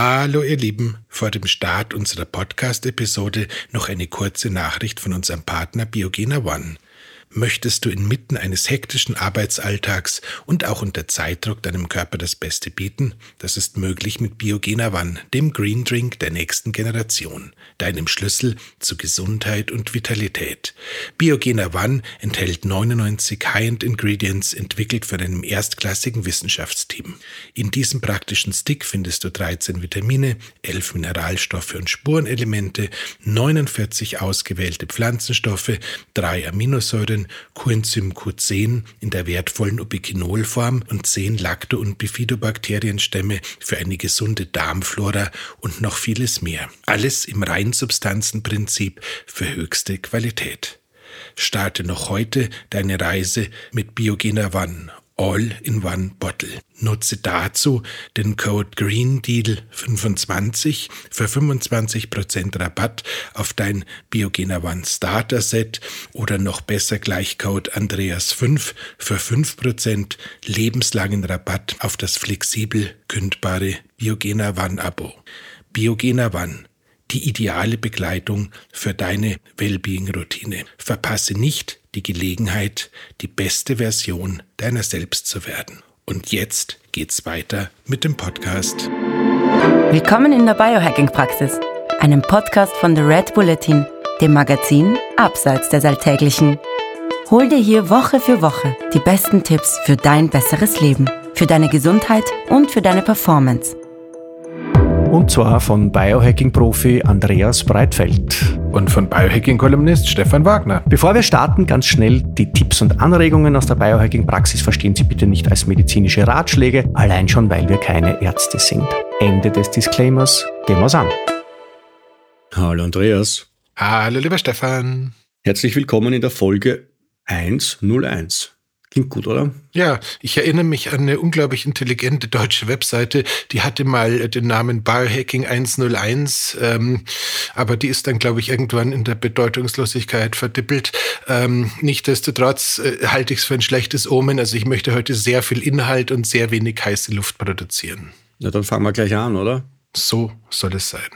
Hallo ihr Lieben, vor dem Start unserer Podcast-Episode noch eine kurze Nachricht von unserem Partner Biogena One. Möchtest du inmitten eines hektischen Arbeitsalltags und auch unter Zeitdruck deinem Körper das Beste bieten? Das ist möglich mit Biogena One, dem Green Drink der nächsten Generation, deinem Schlüssel zu Gesundheit und Vitalität. Biogena One enthält 99 High-End Ingredients, entwickelt von einem erstklassigen Wissenschaftsteam. In diesem praktischen Stick findest du 13 Vitamine, 11 Mineralstoffe und Spurenelemente, 49 ausgewählte Pflanzenstoffe, drei Aminosäuren, Aminosäuren Coenzym Q10 in der wertvollen Ubiquinolform und 10 Lacto- und Bifidobakterienstämme für eine gesunde Darmflora und noch vieles mehr. Alles im Reinsubstanzenprinzip für höchste Qualität. Starte noch heute deine Reise mit Biogena One All in One Bottle. Nutze dazu den Code GREENDEAL25 für 25% Rabatt auf dein Biogena One Starter Set oder noch besser gleich Code Andreas5 für 5% lebenslangen Rabatt auf das flexibel kündbare Biogena One Abo. Biogena One die ideale Begleitung für deine Wellbeing-Routine. Verpasse nicht die Gelegenheit, die beste Version deiner selbst zu werden. Und jetzt geht's weiter mit dem Podcast. Willkommen in der Biohacking-Praxis, einem Podcast von The Red Bulletin, dem Magazin Abseits des Alltäglichen. Hol dir hier Woche für Woche die besten Tipps für dein besseres Leben, für deine Gesundheit und für deine Performance und zwar von Biohacking-Profi Andreas Breitfeld. Und von Biohacking-Kolumnist Stefan Wagner. Bevor wir starten, ganz schnell die Tipps und Anregungen aus der Biohacking-Praxis verstehen Sie bitte nicht als medizinische Ratschläge, allein schon, weil wir keine Ärzte sind. Ende des Disclaimers. Gehen wir's an. Hallo Andreas. Hallo lieber Stefan. Herzlich willkommen in der Folge 101. Klingt gut, oder? Ja, ich erinnere mich an eine unglaublich intelligente deutsche Webseite, die hatte mal den Namen Biohacking 101, ähm, aber die ist dann, glaube ich, irgendwann in der Bedeutungslosigkeit verdippelt. Ähm, Nichtsdestotrotz äh, halte ich es für ein schlechtes Omen. Also ich möchte heute sehr viel Inhalt und sehr wenig heiße Luft produzieren. Na, dann fangen wir gleich an, oder? So soll es sein.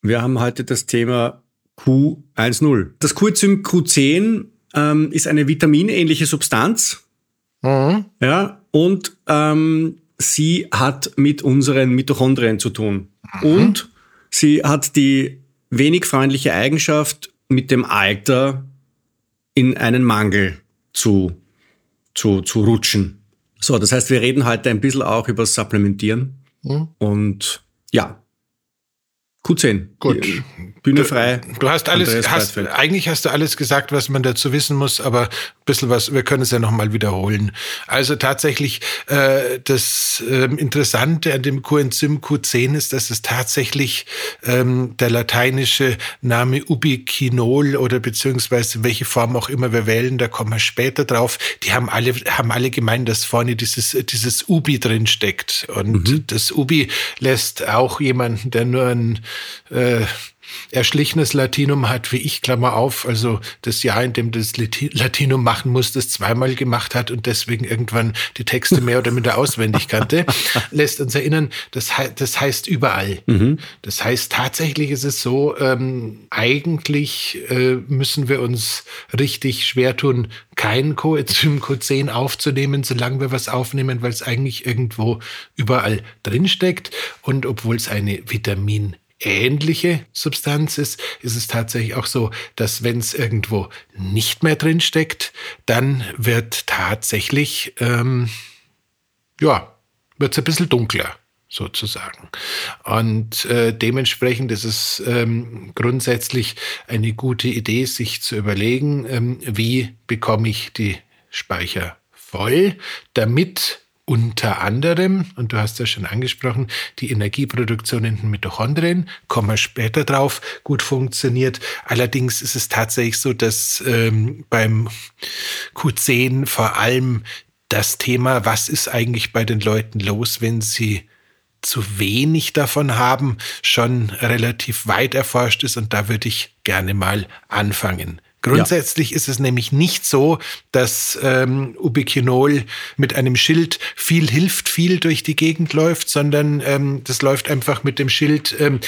Wir haben heute das Thema Q10. Das Coenzym Q10 ähm, ist eine vitaminähnliche Substanz, Mhm. Ja, und ähm, sie hat mit unseren Mitochondrien zu tun. Mhm. Und sie hat die wenig freundliche Eigenschaft, mit dem Alter in einen Mangel zu, zu, zu rutschen. So, das heißt, wir reden heute ein bisschen auch über Supplementieren. Mhm. Und ja, Q10. Gut. Bühne frei. Du hast alles, hast, eigentlich hast du alles gesagt, was man dazu wissen muss, aber ein bisschen was, wir können es ja nochmal wiederholen. Also tatsächlich, äh, das äh, Interessante an dem Coenzym Q10 ist, dass es tatsächlich ähm, der lateinische Name Ubiquinol oder beziehungsweise welche Form auch immer wir wählen, da kommen wir später drauf. Die haben alle, haben alle gemeint, dass vorne dieses, dieses Ubi drin steckt. Und mhm. das Ubi lässt auch jemanden, der nur ein äh, erschlichenes Latinum hat, wie ich, Klammer auf, also das Jahr, in dem das Latinum machen muss, das zweimal gemacht hat und deswegen irgendwann die Texte mehr oder minder auswendig kannte, lässt uns erinnern, das, das heißt überall. Mhm. Das heißt, tatsächlich ist es so, ähm, eigentlich äh, müssen wir uns richtig schwer tun, kein Coenzym Q10 aufzunehmen, solange wir was aufnehmen, weil es eigentlich irgendwo überall drinsteckt und obwohl es eine Vitamin ähnliche Substanz ist, ist es tatsächlich auch so, dass wenn es irgendwo nicht mehr drin steckt, dann wird tatsächlich, ähm, ja, wird es ein bisschen dunkler sozusagen. Und äh, dementsprechend ist es ähm, grundsätzlich eine gute Idee, sich zu überlegen, ähm, wie bekomme ich die Speicher voll, damit unter anderem, und du hast ja schon angesprochen, die Energieproduktion in den Mitochondrien, kommen wir später drauf, gut funktioniert. Allerdings ist es tatsächlich so, dass ähm, beim Q10 vor allem das Thema, was ist eigentlich bei den Leuten los, wenn sie zu wenig davon haben, schon relativ weit erforscht ist und da würde ich gerne mal anfangen. Grundsätzlich ja. ist es nämlich nicht so, dass ähm, Ubiquinol mit einem Schild viel hilft, viel durch die Gegend läuft, sondern ähm, das läuft einfach mit dem Schild. Ähm,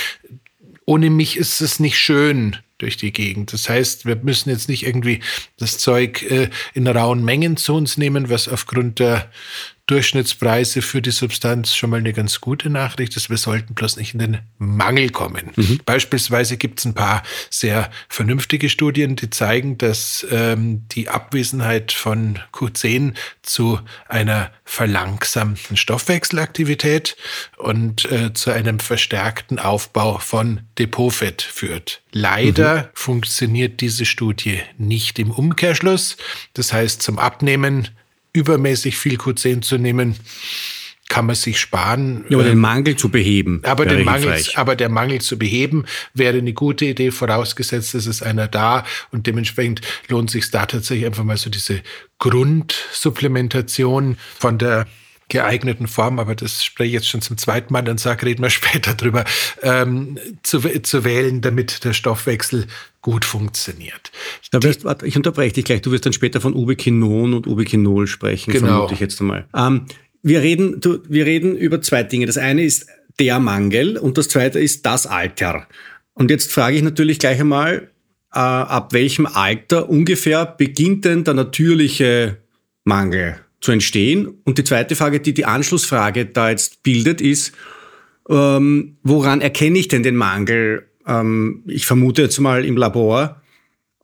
ohne mich ist es nicht schön durch die Gegend. Das heißt, wir müssen jetzt nicht irgendwie das Zeug äh, in rauen Mengen zu uns nehmen, was aufgrund der Durchschnittspreise für die Substanz schon mal eine ganz gute Nachricht ist. Wir sollten bloß nicht in den Mangel kommen. Mhm. Beispielsweise gibt es ein paar sehr vernünftige Studien, die zeigen, dass ähm, die Abwesenheit von Q10 zu einer verlangsamten Stoffwechselaktivität und äh, zu einem verstärkten Aufbau von Depotfett führt. Leider mhm. funktioniert diese Studie nicht im Umkehrschluss. Das heißt, zum Abnehmen übermäßig viel Q10 zu nehmen, kann man sich sparen. Ja, aber den ähm, Mangel zu beheben. Aber, den Mangel, aber der Mangel zu beheben wäre eine gute Idee, vorausgesetzt, es ist einer da und dementsprechend lohnt sich da tatsächlich einfach mal so diese Grundsupplementation von der geeigneten Form, aber das spreche ich jetzt schon zum zweiten Mal, dann sage, reden wir später drüber, ähm, zu, zu wählen, damit der Stoffwechsel gut funktioniert. Wirst, warte, ich unterbreche dich gleich. Du wirst dann später von Ubiquinon und Ubiquinol sprechen, genau. vermute ich jetzt einmal. Ähm, wir, reden, du, wir reden über zwei Dinge. Das eine ist der Mangel und das zweite ist das Alter. Und jetzt frage ich natürlich gleich einmal, äh, ab welchem Alter ungefähr beginnt denn der natürliche Mangel zu entstehen? Und die zweite Frage, die die Anschlussfrage da jetzt bildet, ist, ähm, woran erkenne ich denn den Mangel ähm, ich vermute jetzt mal im Labor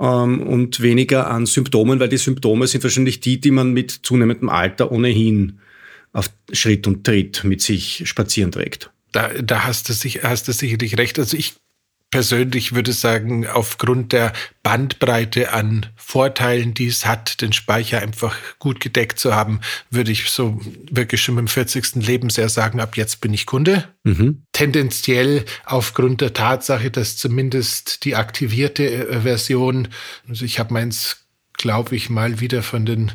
ähm, und weniger an Symptomen, weil die Symptome sind wahrscheinlich die, die man mit zunehmendem Alter ohnehin auf Schritt und Tritt mit sich spazieren trägt. Da, da hast, du sich, hast du sicherlich recht. Also ich persönlich würde sagen, aufgrund der Bandbreite an Vorteilen, die es hat, den Speicher einfach gut gedeckt zu haben, würde ich so wirklich schon im 40. Lebensjahr sagen, ab jetzt bin ich Kunde. Mhm. Tendenziell aufgrund der Tatsache, dass zumindest die aktivierte äh, Version, also ich habe meins glaube ich mal wieder von den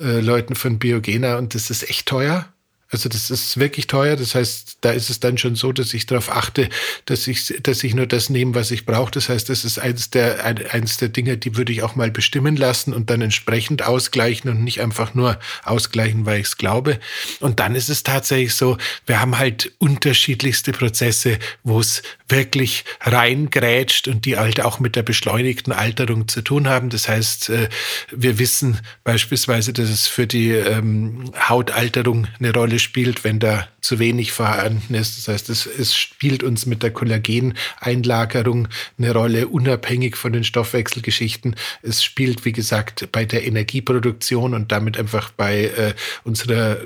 äh, Leuten von Biogena und das ist echt teuer. Also das ist wirklich teuer. Das heißt, da ist es dann schon so, dass ich darauf achte, dass ich, dass ich nur das nehme, was ich brauche. Das heißt, das ist eins der, eins der Dinge, die würde ich auch mal bestimmen lassen und dann entsprechend ausgleichen und nicht einfach nur ausgleichen, weil ich es glaube. Und dann ist es tatsächlich so, wir haben halt unterschiedlichste Prozesse, wo es wirklich reingrätscht und die halt auch mit der beschleunigten Alterung zu tun haben. Das heißt, äh, wir wissen beispielsweise, dass es für die ähm, Hautalterung eine Rolle spielt, wenn da zu wenig vorhanden ist. Das heißt, es, es spielt uns mit der Kollageneinlagerung eine Rolle, unabhängig von den Stoffwechselgeschichten. Es spielt, wie gesagt, bei der Energieproduktion und damit einfach bei äh, unserer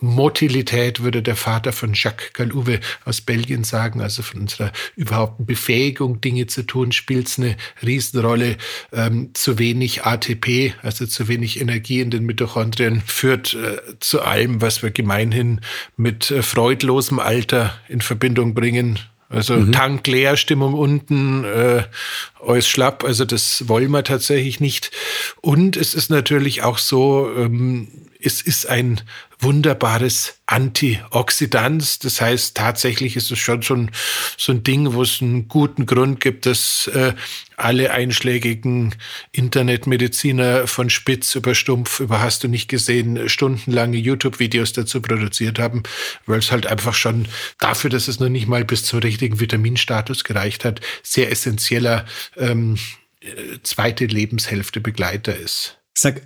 Motilität, würde der Vater von Jacques Galouve aus Belgien sagen, also von unserer überhaupt Befähigung, Dinge zu tun, spielt es eine Riesenrolle. Ähm, zu wenig ATP, also zu wenig Energie in den Mitochondrien, führt äh, zu allem, was wir gemeinhin mit äh, freudlosem Alter in Verbindung bringen. Also mhm. Tank leer, Stimmung unten, äh, alles schlapp. Also das wollen wir tatsächlich nicht. Und es ist natürlich auch so, ähm, es ist ein wunderbares Antioxidant. Das heißt, tatsächlich ist es schon so ein, so ein Ding, wo es einen guten Grund gibt, dass äh, alle einschlägigen Internetmediziner von Spitz über Stumpf über hast du nicht gesehen, stundenlange YouTube-Videos dazu produziert haben, weil es halt einfach schon dafür, dass es noch nicht mal bis zum richtigen Vitaminstatus gereicht hat, sehr essentieller ähm, äh, zweite Lebenshälfte Begleiter ist. Sag,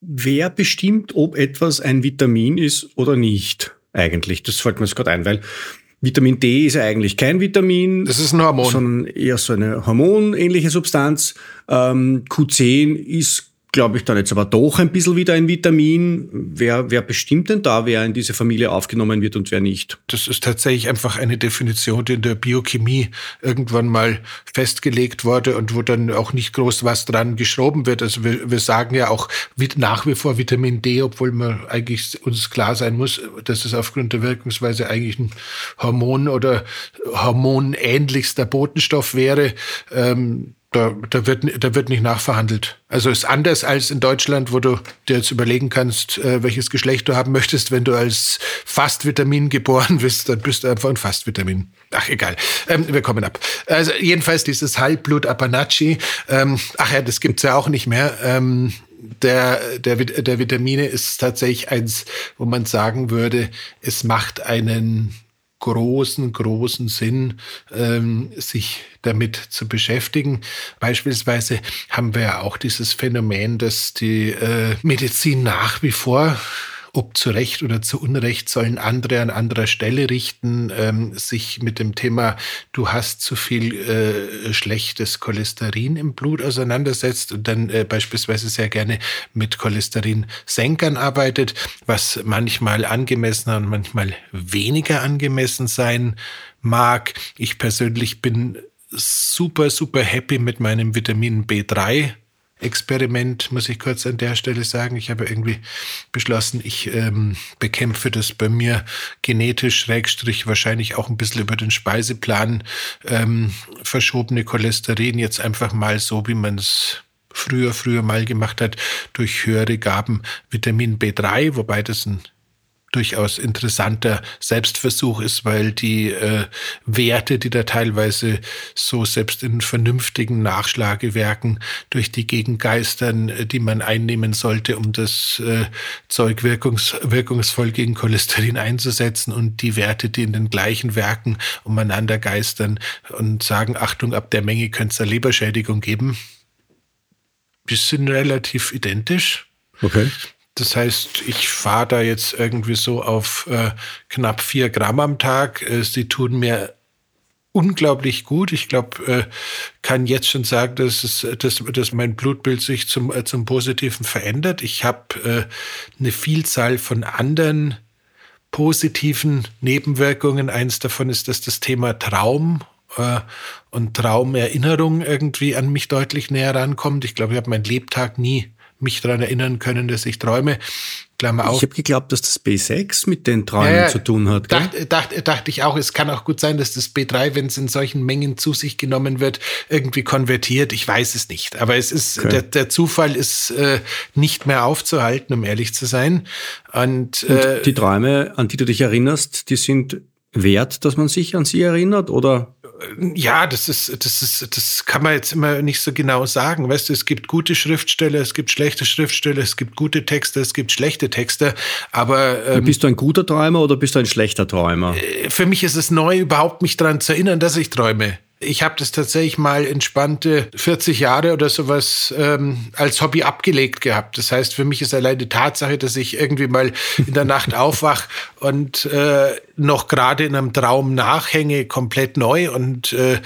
wer bestimmt, ob etwas ein Vitamin ist oder nicht? Eigentlich, das fällt mir jetzt gerade ein, weil Vitamin D ist ja eigentlich kein Vitamin. Das ist ein Hormon. Sondern eher so eine hormonähnliche Substanz. Ähm, Q10 ist glaube ich, dann jetzt aber doch ein bisschen wieder ein Vitamin. Wer, wer bestimmt denn da, wer in diese Familie aufgenommen wird und wer nicht? Das ist tatsächlich einfach eine Definition, die in der Biochemie irgendwann mal festgelegt wurde und wo dann auch nicht groß was dran geschroben wird. Also wir, wir sagen ja auch nach wie vor Vitamin D, obwohl man eigentlich uns klar sein muss, dass es aufgrund der Wirkungsweise eigentlich ein Hormon oder hormonähnlichster Botenstoff wäre. Ähm, Da, da, wird, da wird nicht nachverhandelt. Also ist anders als in Deutschland, wo du dir jetzt überlegen kannst, äh, welches Geschlecht du haben möchtest. Wenn du als Fastvitamin geboren bist, dann bist du einfach ein Fastvitamin. Ach, egal. Ähm, wir kommen ab. Also jedenfalls dieses Halbblut Apanachi. Ähm, ach ja, das gibt's ja auch nicht mehr. Ähm, der, der, der Vitamine ist tatsächlich eins, wo man sagen würde, es macht einen großen, großen Sinn, ähm, sich damit zu beschäftigen. Beispielsweise haben wir ja auch dieses Phänomen, dass die äh, Medizin nach wie vor ob zu Recht oder zu Unrecht sollen andere an anderer Stelle richten, ähm, sich mit dem Thema, du hast zu viel äh, schlechtes Cholesterin im Blut auseinandersetzt und dann äh, beispielsweise sehr gerne mit Cholesterinsenkern arbeitet, was manchmal angemessener und manchmal weniger angemessen sein mag. Ich persönlich bin super, super happy mit meinem Vitamin B3 Experiment, muss ich kurz an der Stelle sagen. Ich habe irgendwie beschlossen, ich ähm, bekämpfe das bei mir genetisch, schrägstrich wahrscheinlich auch ein bisschen über den Speiseplan ähm, verschobene Cholesterin jetzt einfach mal so, wie man es früher, früher mal gemacht hat, durch höhere Gaben Vitamin B3, wobei das ein durchaus interessanter Selbstversuch ist, weil die äh, Werte, die da teilweise so selbst in vernünftigen Nachschlagewerken durch die Gegend geistern, äh, die man einnehmen sollte, um das äh, Zeug wirkungs wirkungsvoll gegen Cholesterin einzusetzen und die Werte, die in den gleichen Werken umeinander geistern und sagen, Achtung, ab der Menge könnte es eine Leberschädigung geben, die sind relativ identisch. Okay. Das heißt, ich fahre da jetzt irgendwie so auf äh, knapp vier Gramm am Tag. Äh, sie tun mir unglaublich gut. Ich glaube, äh, kann jetzt schon sagen, dass, es, dass, dass mein Blutbild sich zum, äh, zum Positiven verändert. Ich habe äh, eine Vielzahl von anderen positiven Nebenwirkungen. Eins davon ist, dass das Thema Traum äh, und Traumerinnerung irgendwie an mich deutlich näher rankommt. Ich glaube, ich habe meinen Lebtag nie mich daran erinnern können, dass ich träume. Klammer auf. Ich habe geglaubt, dass das B6 mit den Träumen ja, zu tun hat. Dachte, dachte, dachte ich auch. Es kann auch gut sein, dass das B3, wenn es in solchen Mengen zu sich genommen wird, irgendwie konvertiert. Ich weiß es nicht. Aber es ist okay. der, der, Zufall ist äh, nicht mehr aufzuhalten, um ehrlich zu sein. Und, Und äh, die Träume, an die du dich erinnerst, die sind wert, dass man sich an sie erinnert, oder? Ja, das ist, das ist, das kann man jetzt immer nicht so genau sagen. Weißt du, es gibt gute Schriftsteller, es gibt schlechte Schriftsteller, es gibt gute Texte, es gibt schlechte Texte. Aber ähm, bist du ein guter Träumer oder bist du ein schlechter Träumer? Äh, für mich ist es neu, überhaupt mich daran zu erinnern, dass ich träume. Ich habe das tatsächlich mal entspannte 40 Jahre oder sowas ähm, als Hobby abgelegt gehabt. Das heißt, für mich ist allein die Tatsache, dass ich irgendwie mal in der Nacht aufwach und äh, noch gerade in einem Traum nachhänge, komplett neu. Und äh,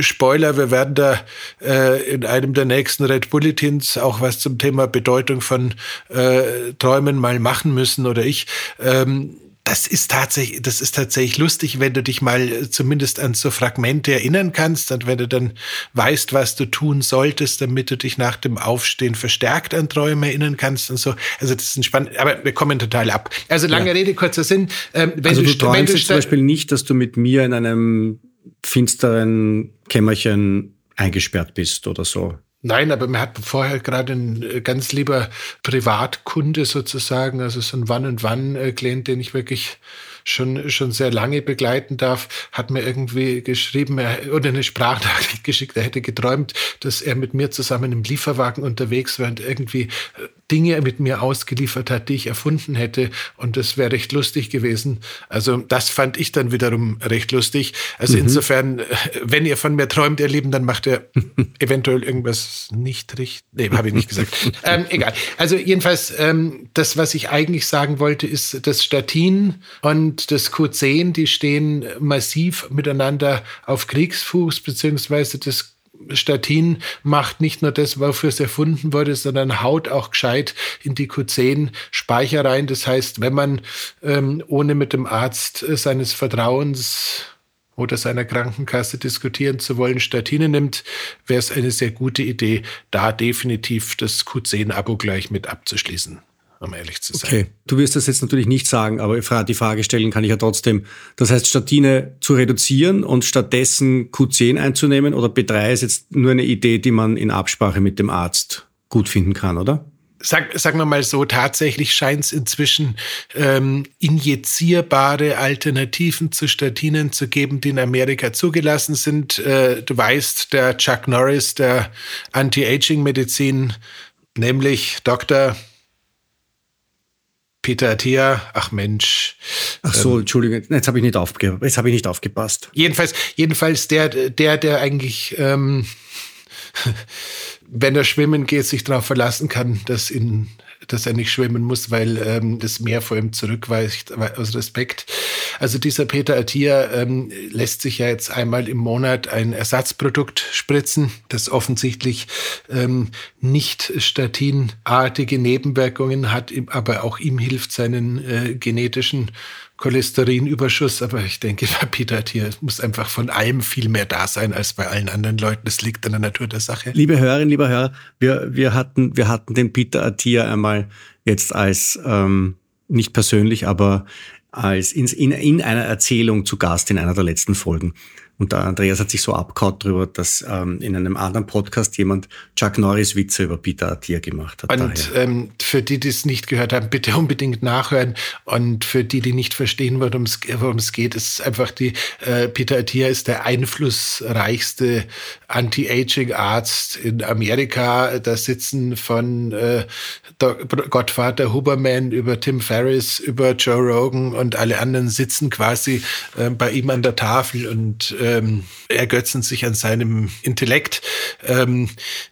Spoiler, wir werden da äh, in einem der nächsten Red Bulletins auch was zum Thema Bedeutung von äh, Träumen mal machen müssen oder ich. Ähm, das ist tatsächlich, das ist tatsächlich lustig, wenn du dich mal zumindest an so Fragmente erinnern kannst und wenn du dann weißt, was du tun solltest, damit du dich nach dem Aufstehen verstärkt an Träume erinnern kannst und so. Also das ist ein spannend, aber wir kommen total ab. Also lange ja. Rede, kurzer Sinn. Ähm, also du, du träumst jetzt zum Beispiel nicht, dass du mit mir in einem finsteren Kämmerchen eingesperrt bist oder so. Nein, aber man hat vorher gerade ein äh, ganz lieber Privatkunde sozusagen, also so ein Wann-und-Wann-Klient, den ich wirklich schon, schon sehr lange begleiten darf, hat mir irgendwie geschrieben oder eine Sprachnachricht geschickt. Er hätte geträumt, dass er mit mir zusammen im Lieferwagen unterwegs war und irgendwie äh, Dinge mit mir ausgeliefert hat, die ich erfunden hätte. Und das wäre recht lustig gewesen. Also das fand ich dann wiederum recht lustig. Also mhm. insofern, äh, wenn ihr von mir träumt, ihr Lieben, dann macht ihr eventuell irgendwas nicht richtig. Nee, habe ich nicht gesagt. ähm, egal. Also jedenfalls, ähm, das, was ich eigentlich sagen wollte, ist, das Statin und und das Q10, die stehen massiv miteinander auf Kriegsfuß, beziehungsweise das Statin macht nicht nur das, wofür es erfunden wurde, sondern haut auch gescheit in die Q10-Speicher rein. Das heißt, wenn man ähm, ohne mit dem Arzt äh, seines Vertrauens oder seiner Krankenkasse diskutieren zu wollen, Statine nimmt, wäre es eine sehr gute Idee, da definitiv das Q10-Abo gleich mit abzuschließen. Um ehrlich zu sein. Okay, du wirst das jetzt natürlich nicht sagen, aber die Frage stellen kann ich ja trotzdem. Das heißt, Statine zu reduzieren und stattdessen Q10 einzunehmen oder B3 ist jetzt nur eine Idee, die man in Absprache mit dem Arzt gut finden kann, oder? Sag, sagen wir mal so, tatsächlich scheint es inzwischen ähm, injizierbare Alternativen zu Statinen zu geben, die in Amerika zugelassen sind. Äh, du weißt, der Chuck Norris der Anti-Aging-Medizin, nämlich Dr. Peter Attia, ach Mensch. Ach so, ähm, Entschuldigung, jetzt habe ich nicht aufgepasst. Jetzt habe ich nicht aufgepasst. Jedenfalls, jedenfalls der, der, der eigentlich ähm, wenn er schwimmen geht, sich darauf verlassen kann, dass, ihn, dass er nicht schwimmen muss, weil ähm, das Meer vor ihm zurückweicht, aus Respekt. Also dieser Peter Attia ähm, lässt sich ja jetzt einmal im Monat ein Ersatzprodukt spritzen, das offensichtlich ähm, nicht statinartige Nebenwirkungen hat, aber auch ihm hilft, seinen äh, genetischen Cholesterinüberschuss, aber ich denke, bei Peter hier muss einfach von allem viel mehr da sein als bei allen anderen Leuten. Das liegt in der Natur der Sache. Liebe Hörerinnen, lieber Hörer, wir, wir, hatten, wir hatten den Peter Attia einmal jetzt als, ähm, nicht persönlich, aber als in, in, in einer Erzählung zu Gast in einer der letzten Folgen. Und der Andreas hat sich so abgehaut darüber, dass ähm, in einem anderen Podcast jemand Chuck Norris Witze über Peter Attia gemacht hat. Und ähm, für die, die es nicht gehört haben, bitte unbedingt nachhören. Und für die, die nicht verstehen, worum es geht, ist einfach die, äh, Peter Attia ist der einflussreichste Anti-Aging-Arzt in Amerika. Da sitzen von äh, Gottvater Huberman über Tim Ferriss, über Joe Rogan und alle anderen sitzen quasi äh, bei ihm an der Tafel und äh, ähm, ergötzen sich an seinem Intellekt. Ähm,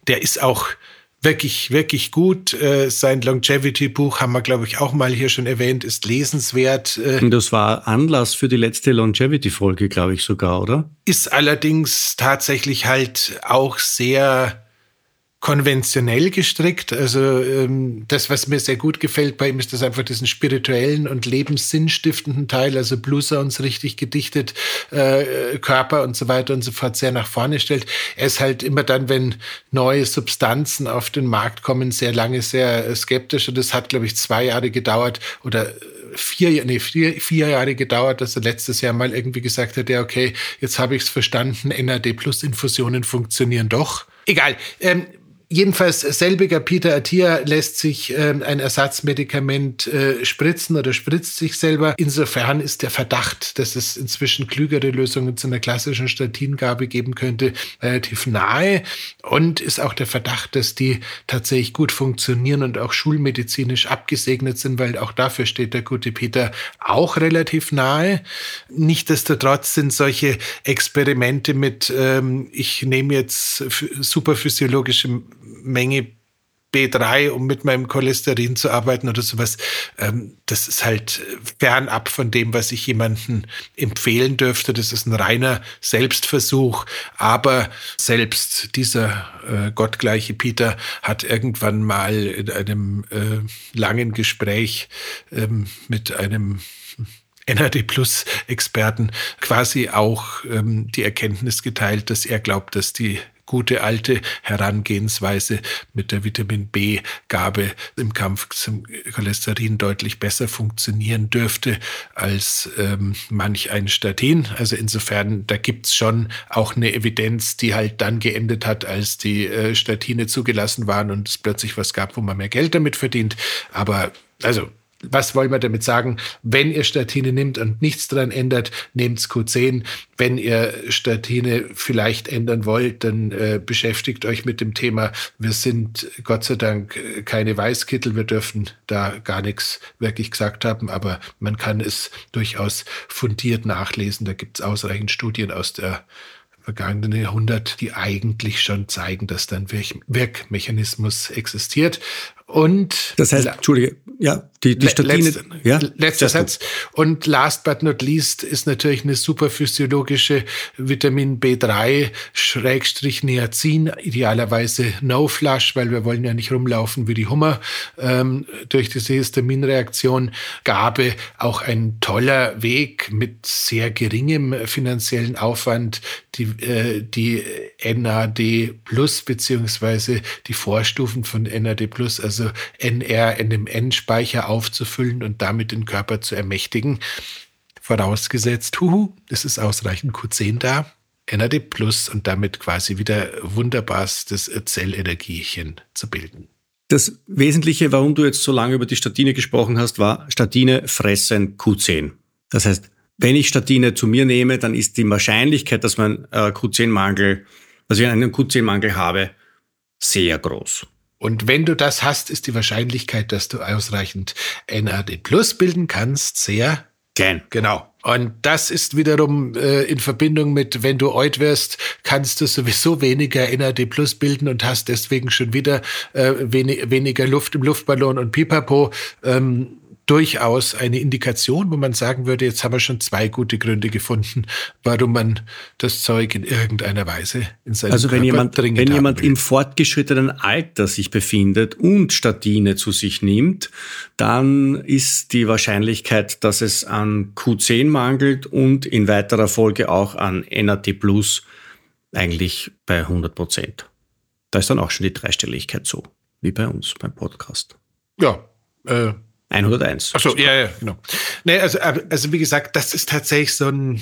der ist auch wirklich, wirklich gut. Äh, sein Longevity-Buch haben wir, glaube ich, auch mal hier schon erwähnt, ist lesenswert. Äh, das war Anlass für die letzte Longevity-Folge, glaube ich sogar, oder? Ist allerdings tatsächlich halt auch sehr konventionell gestrickt. Also ähm, das, was mir sehr gut gefällt bei ihm, ist, dass einfach diesen spirituellen und lebenssinnstiftenden Teil, also Blues-Sounds richtig gedichtet, äh, Körper und so weiter und so fort sehr nach vorne stellt. Er ist halt immer dann, wenn neue Substanzen auf den Markt kommen, sehr lange sehr skeptisch und es hat, glaube ich, zwei Jahre gedauert oder vier, nee, vier, vier Jahre gedauert, dass er letztes Jahr mal irgendwie gesagt hat, ja, okay, jetzt habe ich es verstanden, NAD-Plus-Infusionen funktionieren doch. Egal. Ähm, Jedenfalls selbiger Peter Attia lässt sich äh, ein Ersatzmedikament äh, spritzen oder spritzt sich selber. Insofern ist der Verdacht, dass es inzwischen klügere Lösungen zu einer klassischen Statingabe geben könnte, relativ nahe. Und ist auch der Verdacht, dass die tatsächlich gut funktionieren und auch schulmedizinisch abgesegnet sind, weil auch dafür steht der gute Peter auch relativ nahe. Nichtsdestotrotz sind solche Experimente mit, ähm, ich nehme jetzt superphysiologische Menge B3, um mit meinem Cholesterin zu arbeiten oder sowas. Ähm, das ist halt fernab von dem, was ich jemandem empfehlen dürfte. Das ist ein reiner Selbstversuch. Aber selbst dieser äh, gottgleiche Peter hat irgendwann mal in einem äh, langen Gespräch ähm, mit einem NAD Plus Experten quasi auch ähm, die Erkenntnis geteilt, dass er glaubt, dass die gute alte Herangehensweise mit der Vitamin B-Gabe im Kampf zum Cholesterin deutlich besser funktionieren dürfte als ähm, manch ein Statin. Also insofern, da gibt's schon auch eine Evidenz, die halt dann geendet hat, als die äh, Statine zugelassen waren und es plötzlich was gab, wo man mehr Geld damit verdient. Aber also was wollen wir damit sagen? Wenn ihr Statine nimmt und nichts dran ändert, nehmt's Q10. Wenn ihr Statine vielleicht ändern wollt, dann äh, beschäftigt euch mit dem Thema. Wir sind Gott sei Dank äh, keine Weißkittel. Wir dürfen da gar nichts wirklich gesagt haben, aber man kann es durchaus fundiert nachlesen. Da gibt's ausreichend Studien aus der vergangenen Jahrhundert, die eigentlich schon zeigen, dass dann Wirkmechanismus existiert. Und das heißt, Entschuldige, ja, die, die Statine, letzte, ja, letzter Satz. Und last but not least ist natürlich eine superphysiologische Vitamin B3 Schrägstrich Niacin, idealerweise No Flush, weil wir wollen ja nicht rumlaufen wie die Hummer ähm, durch diese Histaminreaktion. Gabe auch ein toller Weg mit sehr geringem finanziellen Aufwand, die, äh, die NAD Plus beziehungsweise die Vorstufen von NAD Plus, also also NR-NMN-Speicher aufzufüllen und damit den Körper zu ermächtigen. Vorausgesetzt, huhu, es ist ausreichend Q10 da, NAD Plus und damit quasi wieder wunderbarstes Zellenergiechen zu bilden. Das Wesentliche, warum du jetzt so lange über die Statine gesprochen hast, war, Statine fressen Q10. Das heißt, wenn ich Statine zu mir nehme, dann ist die Wahrscheinlichkeit, dass man äh, Q10-Mangel, dass ich einen Q10-Mangel habe, sehr groß. Und wenn du das hast, ist die Wahrscheinlichkeit, dass du ausreichend NAD Plus bilden kannst, sehr klein. Genau. Und das ist wiederum äh, in Verbindung mit, wenn du alt wirst, kannst du sowieso weniger NAD Plus bilden und hast deswegen schon wieder äh, wenig, weniger Luft im Luftballon und Pipapo. Ähm, durchaus eine Indikation, wo man sagen würde, jetzt haben wir schon zwei gute Gründe gefunden, warum man das Zeug in irgendeiner Weise in seinem Also wenn Körper jemand, wenn jemand will. im fortgeschrittenen Alter sich befindet und Statine zu sich nimmt, dann ist die Wahrscheinlichkeit, dass es an Q10 mangelt und in weiterer Folge auch an NAT Plus eigentlich bei 100 Prozent. Da ist dann auch schon die Dreistelligkeit so, wie bei uns beim Podcast. ja, äh, 101. Ach so, ja, ja, genau. Nee, also, also wie gesagt, das ist tatsächlich so ein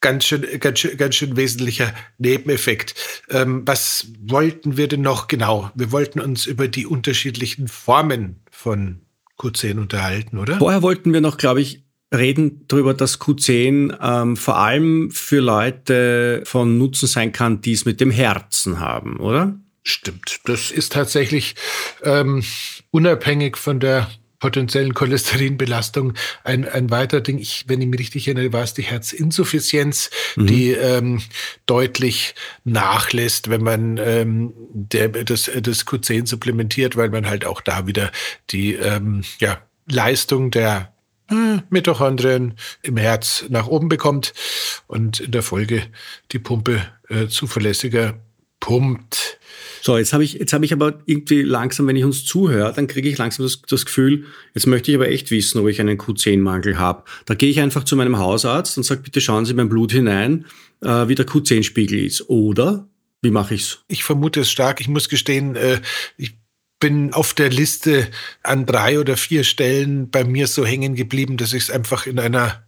ganz schön, ganz schön, ganz schön wesentlicher Nebeneffekt. Ähm, was wollten wir denn noch genau? Wir wollten uns über die unterschiedlichen Formen von Q10 unterhalten, oder? Vorher wollten wir noch, glaube ich, reden darüber, dass Q10 ähm, vor allem für Leute von Nutzen sein kann, die es mit dem Herzen haben, oder? Stimmt. Das ist tatsächlich ähm, unabhängig von der potenziellen Cholesterinbelastung ein, ein weiterer Ding. Ich, wenn ich mich richtig erinnere, war es die Herzinsuffizienz, mhm. die ähm, deutlich nachlässt, wenn man ähm, der, das, das Q10 supplementiert, weil man halt auch da wieder die ähm, ja, Leistung der äh, Mitochondrien im Herz nach oben bekommt und in der Folge die Pumpe äh, zuverlässiger pumpt. So, jetzt habe ich, jetzt habe ich aber irgendwie langsam, wenn ich uns zuhöre, dann kriege ich langsam das, das Gefühl, jetzt möchte ich aber echt wissen, ob ich einen Q10-Mangel habe. Da gehe ich einfach zu meinem Hausarzt und sage, bitte schauen Sie mein Blut hinein, äh, wie der Q10-Spiegel ist. Oder wie mache ich's? Ich vermute es stark. Ich muss gestehen, äh, ich bin auf der Liste an drei oder vier Stellen bei mir so hängen geblieben, dass ich es einfach in einer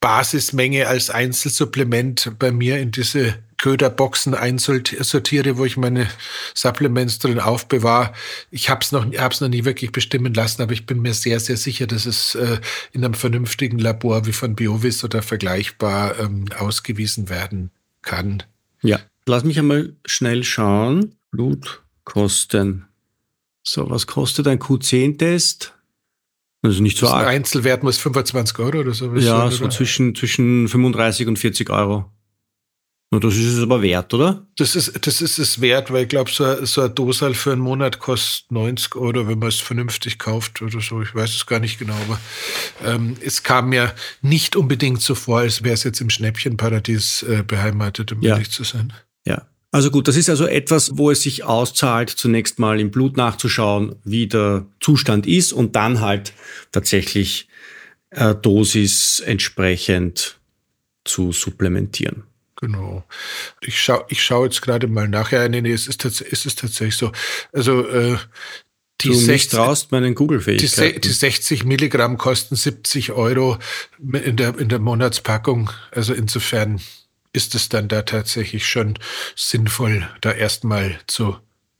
Basismenge als Einzelsupplement bei mir in diese Köderboxen einsortiere, wo ich meine Supplements drin aufbewahre. Ich habe es noch, hab's noch nie wirklich bestimmen lassen, aber ich bin mir sehr, sehr sicher, dass es äh, in einem vernünftigen Labor wie von Biovis oder vergleichbar ähm, ausgewiesen werden kann. Ja, lass mich einmal schnell schauen. Blutkosten. So, was kostet ein Q10-Test? Also nicht so arg. Einzelwert muss 25 Euro oder so. Ja, so oder? zwischen, zwischen 35 und 40 Euro. Und das ist es aber wert, oder? Das ist, das ist es wert, weil ich glaube, so, so ein Dosal für einen Monat kostet 90 Euro, wenn man es vernünftig kauft oder so. Ich weiß es gar nicht genau, aber ähm, es kam mir nicht unbedingt so vor, als wäre es jetzt im Schnäppchenparadies äh, beheimatet, um Ja. ehrlich zu sein. Ja. Also gut, das ist also etwas, wo es sich auszahlt, zunächst mal im Blut nachzuschauen, wie der Zustand ist und dann halt tatsächlich äh, Dosis entsprechend zu supplementieren. Genau. Ich schaue ich schau jetzt gerade mal nachher. Nee, nee, es ist, es ist tatsächlich so. Also äh, die, Du 60, misstraust meinen die, se- Google-Fähigkeiten. die 60 Milligramm kosten 70 Euro in der, in der Monatspackung. Also insofern ist es dann da tatsächlich schon sinnvoll, da erstmal zu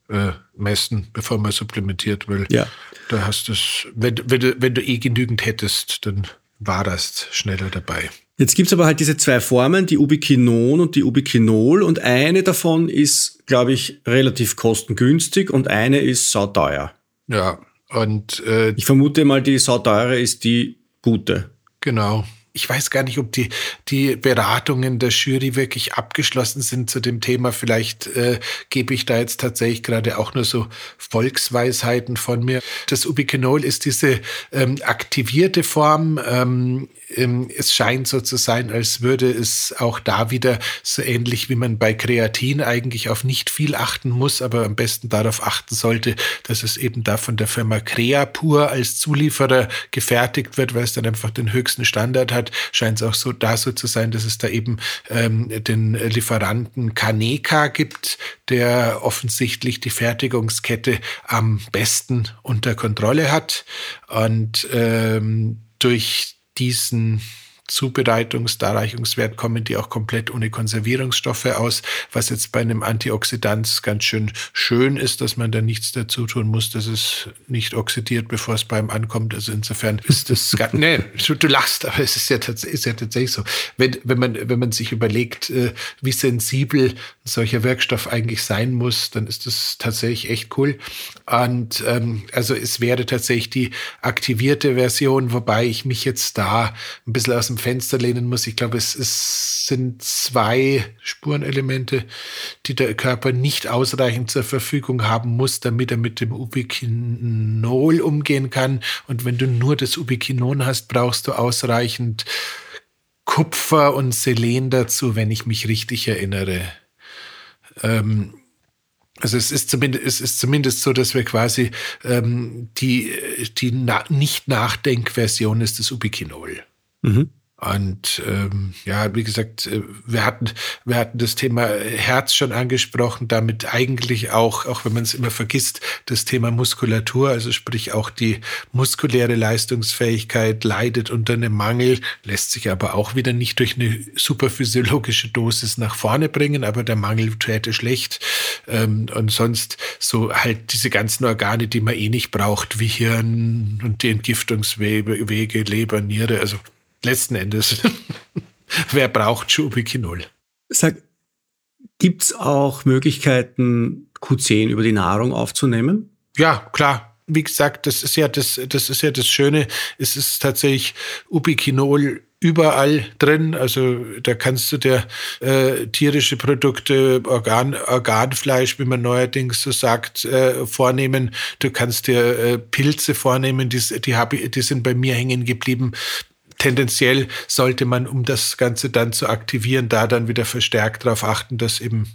äh, messen, bevor man supplementiert, weil Ja. da hast du es, wenn, wenn, du, wenn du eh genügend hättest, dann war das schneller dabei. Jetzt gibt's aber halt diese zwei Formen, die Ubiquinon und die Ubiquinol. Und eine davon ist, glaube ich, relativ kostengünstig und eine ist sauteuer. Ja, und äh, Ich vermute mal, die sauteure ist die gute. Genau. Ich weiß gar nicht, ob die, die Beratungen der Jury wirklich abgeschlossen sind zu dem Thema. Vielleicht äh, gebe ich da jetzt tatsächlich gerade auch nur so Volksweisheiten von mir. Das Ubiquinol ist diese ähm, aktivierte Form. Ähm, ähm, es scheint so zu sein, als würde es auch da wieder so ähnlich wie man bei Kreatin eigentlich auf nicht viel achten muss, aber am besten darauf achten sollte, dass es eben da von der Firma Creapur als Zulieferer gefertigt wird, weil es dann einfach den höchsten Standard hat, scheint es auch so da so zu sein, dass es da eben ähm, den Lieferanten Kaneka gibt, der offensichtlich die Fertigungskette am besten unter Kontrolle hat. Und ähm, durch diesen Zubereitungs-, Darreichungswert kommen die auch komplett ohne Konservierungsstoffe aus, was jetzt bei einem Antioxidant ganz schön schön ist, dass man da nichts dazu tun muss, dass es nicht oxidiert, bevor es beim ankommt. Also insofern ist das gar, nee, du lachst, aber es ist ja, ist ja tatsächlich so. Wenn, wenn man, wenn man sich überlegt, äh, wie sensibel solcher Wirkstoff eigentlich sein muss, dann ist das tatsächlich echt cool. Und ähm, also es wäre tatsächlich die aktivierte Version, wobei ich mich jetzt da ein bisschen aus dem Fenster lehnen muss. Ich glaube, es, es sind zwei Spurenelemente, die der Körper nicht ausreichend zur Verfügung haben muss, damit er mit dem Ubiquinol umgehen kann. Und wenn du nur das Ubiquinon hast, brauchst du ausreichend Kupfer und Selen dazu, wenn ich mich richtig erinnere. Ähm, also es ist zumindest, es ist zumindest so, dass wir quasi ähm, die, die na Nicht-Nachdenk-Version ist des Ubiquinol. Mhm. Und ähm, ja, wie gesagt, äh, wir hatten, wir hatten das Thema Herz schon angesprochen, damit eigentlich auch, auch wenn man es immer vergisst, das Thema Muskulatur, also sprich auch die muskuläre Leistungsfähigkeit leidet unter einem Mangel, lässt sich aber auch wieder nicht durch eine superphysiologische Dosis nach vorne bringen, aber der Mangel täte schlecht. Ähm, und sonst so halt diese ganzen Organe, die man eh nicht braucht, wie Hirn und die Entgiftungswege, Leber, Niere, also letzten Endes, wer braucht Schubiquinol? Sag, gibt es auch Möglichkeiten, Q10 über die Nahrung aufzunehmen? Ja, klar. Wie gesagt, das ist ja das, das ist ja das Schöne. Es ist tatsächlich Ubiquinol überall drin. Also da kannst du dir äh, tierische Produkte, Organ, Organfleisch, wie man neuerdings so sagt, äh, vornehmen. Du kannst dir äh, Pilze vornehmen, die, die, hab, die sind bei mir hängen geblieben tendenziell sollte man, um das Ganze dann zu aktivieren, da dann wieder verstärkt darauf achten, dass eben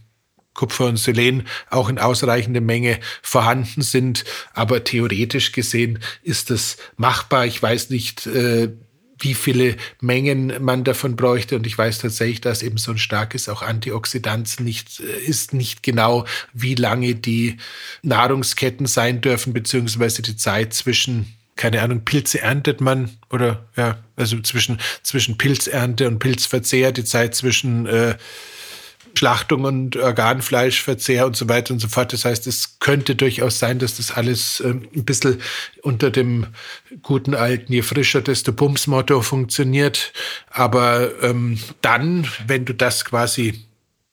Kupfer und Selen auch in ausreichender Menge vorhanden sind. Aber theoretisch gesehen ist das machbar. Ich weiß nicht, äh, wie viele Mengen man davon bräuchte. Und ich weiß tatsächlich, dass eben so ein starkes auch Antioxidant nicht äh, ist, nicht genau, wie lange die Nahrungsketten sein dürfen, beziehungsweise die Zeit zwischen keine Ahnung, Pilze erntet man oder ja, also zwischen, zwischen Pilzernte und Pilzverzehr, die Zeit zwischen äh, Schlachtung und Organfleischverzehr und so weiter und so fort. Das heißt, es könnte durchaus sein, dass das alles ähm, ein bisschen unter dem guten alten, je frischer, desto Bums-Motto funktioniert. Aber ähm, dann, wenn du das quasi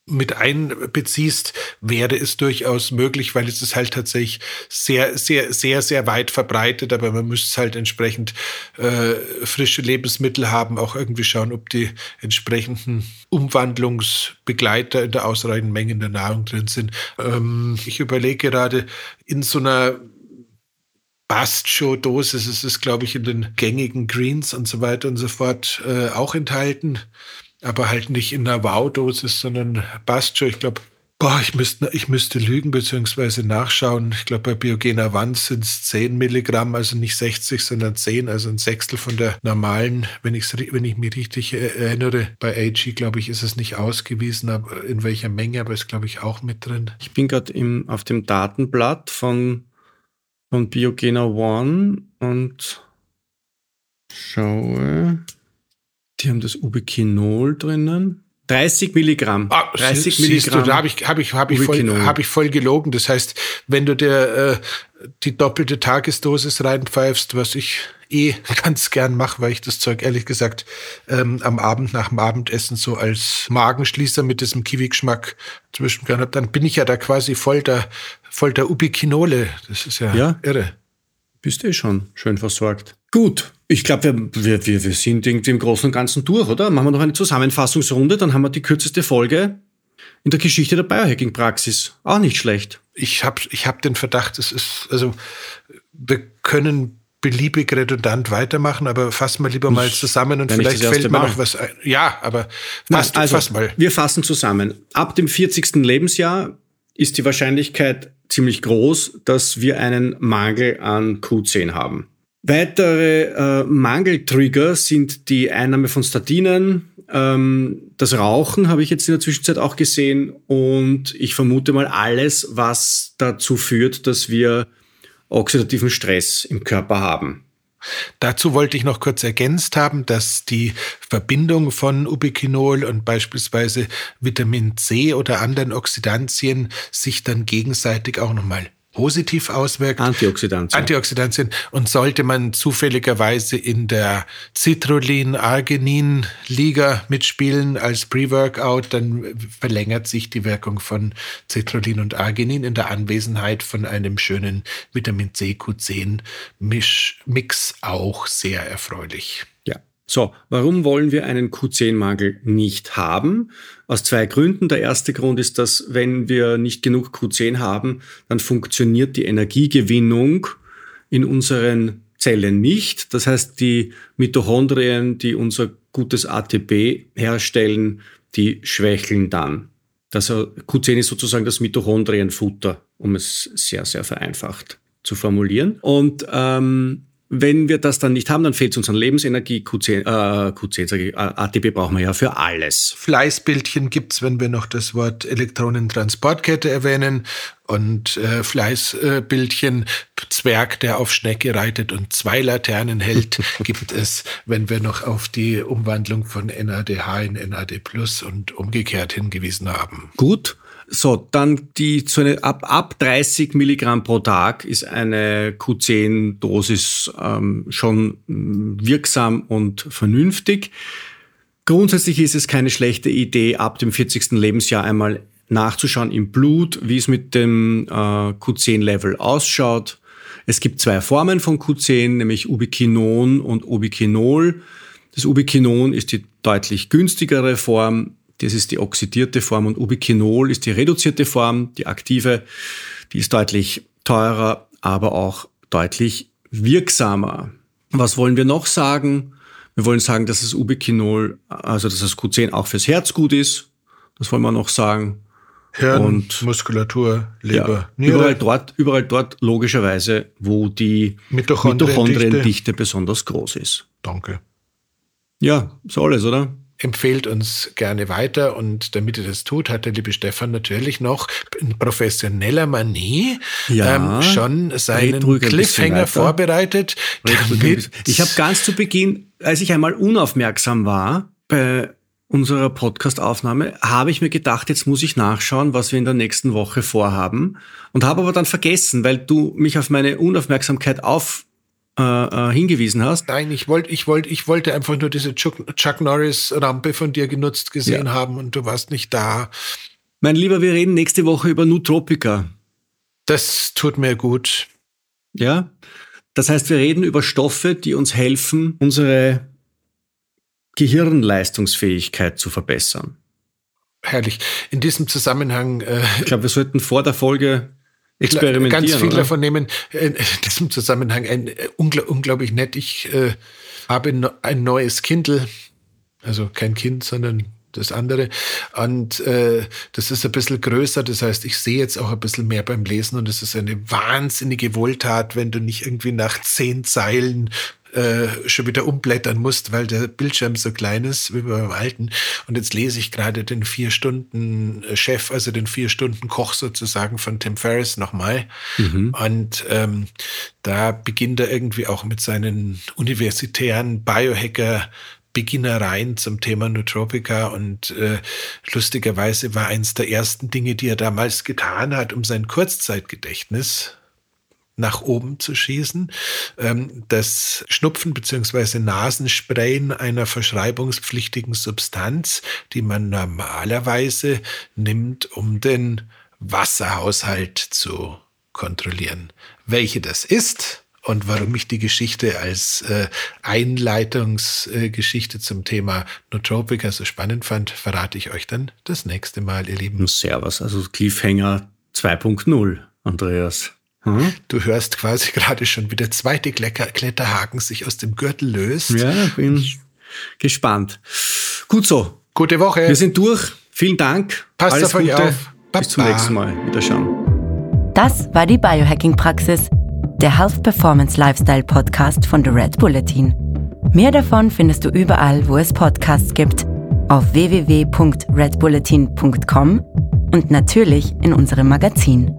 mit einbeziehst, wäre es durchaus möglich, weil es ist halt tatsächlich sehr, sehr, sehr, sehr weit verbreitet, aber man müsste halt entsprechend äh, frische Lebensmittel haben, auch irgendwie schauen, ob die entsprechenden Umwandlungsbegleiter in der ausreichenden Menge in der Nahrung drin sind. Ähm, ich überlege gerade in so einer Bast-Show-Dosis ist es, glaube ich, in den gängigen Greens und so weiter und so fort äh, auch enthalten aber halt nicht in einer Wow-Dosis, sondern passt schon. Ich glaube, boah, ich müsste, ich müsste lügen bzw. nachschauen. Ich glaube, bei Biogena Wand sind es 10 Milligramm, also nicht 60, sondern 10, also ein Sechstel von der normalen, wenn, ich's, wenn ich mich richtig erinnere. Bei AG, glaube ich, ist es nicht ausgewiesen, aber in welcher Menge, aber ist, glaube ich, auch mit drin. Ich bin gerade auf dem Datenblatt von, von Biogena One und schaue. Die haben das Ubiquinol drinnen. 30 Milligramm. Ah, 30 sie, Milligramm. Du, da habe ich, hab ich, hab ich, voll, hab ich voll gelogen. Das heißt, wenn du dir äh, die doppelte Tagesdosis reinpfeifst, was ich eh ganz gern mache, weil ich das Zeug ehrlich gesagt ähm, am Abend nach dem Abendessen so als Magenschließer mit diesem Kiwi-Geschmack zwischengern habe, dann bin ich ja da quasi voll der, voll der Ubiquinole. Das ist ja, ja. irre. Bist du eh schon schön versorgt. Gut, ich glaube, wir, wir, wir sind irgendwie im Großen und Ganzen durch, oder? Machen wir noch eine Zusammenfassungsrunde, dann haben wir die kürzeste Folge in der Geschichte der Biohacking-Praxis. Auch nicht schlecht. Ich habe ich hab den Verdacht, es ist, also wir können beliebig redundant weitermachen, aber fassen wir lieber mal zusammen und vielleicht fällt mir noch was ein. Ja, aber fast, Na, also, fass mal. Wir fassen zusammen. Ab dem 40. Lebensjahr ist die Wahrscheinlichkeit ziemlich groß, dass wir einen Mangel an Q10 haben. Weitere äh, Mangeltrigger sind die Einnahme von Statinen, Ähm, das Rauchen habe ich jetzt in der Zwischenzeit auch gesehen und ich vermute mal alles, was dazu führt, dass wir oxidativen Stress im Körper haben. Dazu wollte ich noch kurz ergänzt haben, dass die Verbindung von Ubiquinol und beispielsweise Vitamin C oder anderen Oxidantien sich dann gegenseitig auch nochmal positiv auswirkt. Antioxidantien. Antioxidantien. Und sollte man zufälligerweise in der Citrullin-Arginin-Liga mitspielen als Pre-Workout, dann verlängert sich die Wirkung von Citrullin und Arginin in der Anwesenheit von einem schönen Vitamin C Q10-Mix auch sehr erfreulich. So, warum wollen wir einen Q10-Mangel nicht haben? Aus zwei Gründen. Der erste Grund ist, dass wenn wir nicht genug Q10 haben, dann funktioniert die Energiegewinnung in unseren Zellen nicht. Das heißt, die Mitochondrien, die unser gutes ATP herstellen, die schwächeln dann. Das Q10 ist sozusagen das Mitochondrienfutter, um es sehr, sehr vereinfacht zu formulieren. Und ähm, wenn wir das dann nicht haben, dann fehlt uns an Lebensenergie. Q10, äh, Q10 sage ich, ATP brauchen wir ja für alles. Fleißbildchen gibt's, wenn wir noch das Wort Elektronentransportkette erwähnen. Und äh, Fleißbildchen, Zwerg, der auf Schnecke reitet und zwei Laternen hält, gibt es, wenn wir noch auf die Umwandlung von NADH in NAD Plus und umgekehrt hingewiesen haben. Gut. So, dann die so eine ab, ab 30 Milligramm pro Tag ist eine Q10-Dosis ähm, schon mm, wirksam und vernünftig. Grundsätzlich ist es keine schlechte Idee, ab dem 40. Lebensjahr einmal nachzuschauen im Blut, wie es mit dem äh, Q10-Level ausschaut. Es gibt zwei Formen von Q10, nämlich Ubiquinon und Ubiquinol. Das Ubiquinon ist die deutlich günstigere Form. Das ist die oxidierte Form und Ubiquinol ist die reduzierte Form, die aktive. Die ist deutlich teurer, aber auch deutlich wirksamer. Was wollen wir noch sagen? Wir wollen sagen, dass das Ubiquinol, also dass das Q10 auch fürs Herz gut ist. Das wollen wir noch sagen. Hirn, und, Muskulatur, Leber, ja. Überall dort, überall dort logischerweise, wo die Mitochondriendichte Mitochondrien besonders groß ist. Danke. Ja, ist alles, oder? Empfehlt uns gerne weiter. Und damit ihr das tut, hat der liebe Stefan natürlich noch in professioneller Manie ja, ähm, schon seinen Cliffhanger vorbereitet. Ich habe ganz zu Beginn, als ich einmal unaufmerksam war bei unserer Podcast-Aufnahme, habe ich mir gedacht, jetzt muss ich nachschauen, was wir in der nächsten Woche vorhaben und habe aber dann vergessen, weil du mich auf meine Unaufmerksamkeit auf äh, äh, hingewiesen hast. Nein, ich wollte, ich wollte, ich wollte einfach nur diese Chuck, Chuck Norris Rampe von dir genutzt gesehen ja. haben und du warst nicht da. Mein Lieber, wir reden nächste Woche über Nootropica. Das tut mir gut. Ja. Das heißt, wir reden über Stoffe, die uns helfen, unsere Gehirnleistungsfähigkeit zu verbessern. Herrlich. In diesem Zusammenhang. Äh, ich glaube, wir sollten vor der Folge experimentieren. Ganz viel oder? davon nehmen. In diesem Zusammenhang ein, äh, ungl unglaublich nett. Ich äh, habe ein neues Kindle, also kein Kind, sondern das andere. Und äh, das ist ein bisschen größer, das heißt, ich sehe jetzt auch ein bisschen mehr beim Lesen und es ist eine wahnsinnige Wohltat, wenn du nicht irgendwie nach zehn Zeilen äh, schon wieder umblättern musst, weil der Bildschirm so klein ist wie beim alten. Und jetzt lese ich gerade den vier Stunden Chef, also den vier Stunden Koch sozusagen von Tim Ferriss nochmal. Mhm. Und ähm, da beginnt er irgendwie auch mit seinen universitären Biohacker Beginnereien zum Thema Nootropica und äh, lustigerweise war eins der ersten Dinge, die er damals getan hat, um sein Kurzzeitgedächtnis nach oben zu schießen. Ähm, das Schnupfen bzw. Nasensprayen einer verschreibungspflichtigen Substanz, die man normalerweise nimmt, um den Wasserhaushalt zu kontrollieren. Welche das ist und warum ich die Geschichte als äh, Einleitungsgeschichte zum Thema Nootropica so spannend fand, verrate ich euch dann das nächste Mal, ihr Lieben. Servus, also Cliffhanger 2.0, Andreas. Hm? Du hörst quasi gerade schon, wie der zweite Kletterhaken sich aus dem Gürtel löst. Ja, bin gespannt. Gut so. Gute Woche. Wir sind durch. Vielen Dank. Passt Alles auf euch auf. Bis zum nächsten Mal. Wiederschauen. Das war die Biohacking-Praxis, der Health Performance Lifestyle Podcast von The Red Bulletin. Mehr davon findest du überall, wo es Podcasts gibt auf www.redbulletin.com und natürlich in unserem Magazin.